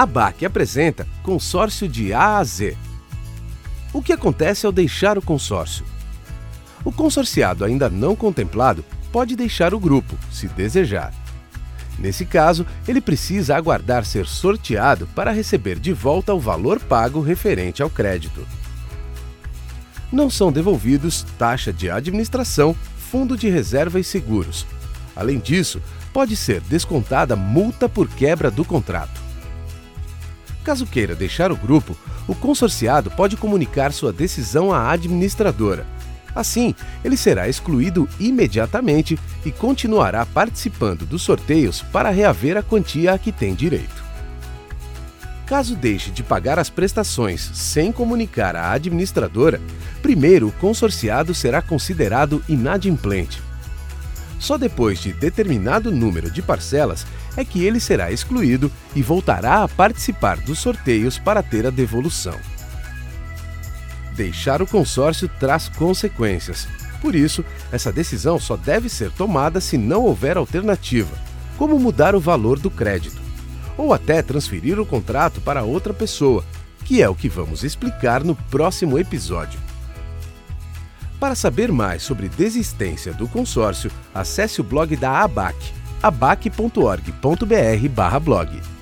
A BAC apresenta consórcio de A a Z. O que acontece ao deixar o consórcio? O consorciado ainda não contemplado pode deixar o grupo, se desejar. Nesse caso, ele precisa aguardar ser sorteado para receber de volta o valor pago referente ao crédito. Não são devolvidos taxa de administração, fundo de reserva e seguros. Além disso, pode ser descontada multa por quebra do contrato. Caso queira deixar o grupo, o consorciado pode comunicar sua decisão à administradora. Assim, ele será excluído imediatamente e continuará participando dos sorteios para reaver a quantia a que tem direito. Caso deixe de pagar as prestações sem comunicar à administradora, primeiro o consorciado será considerado inadimplente. Só depois de determinado número de parcelas é que ele será excluído e voltará a participar dos sorteios para ter a devolução. Deixar o consórcio traz consequências. Por isso, essa decisão só deve ser tomada se não houver alternativa, como mudar o valor do crédito, ou até transferir o contrato para outra pessoa, que é o que vamos explicar no próximo episódio. Para saber mais sobre desistência do consórcio, acesse o blog da ABAC, abac.org.br/blog.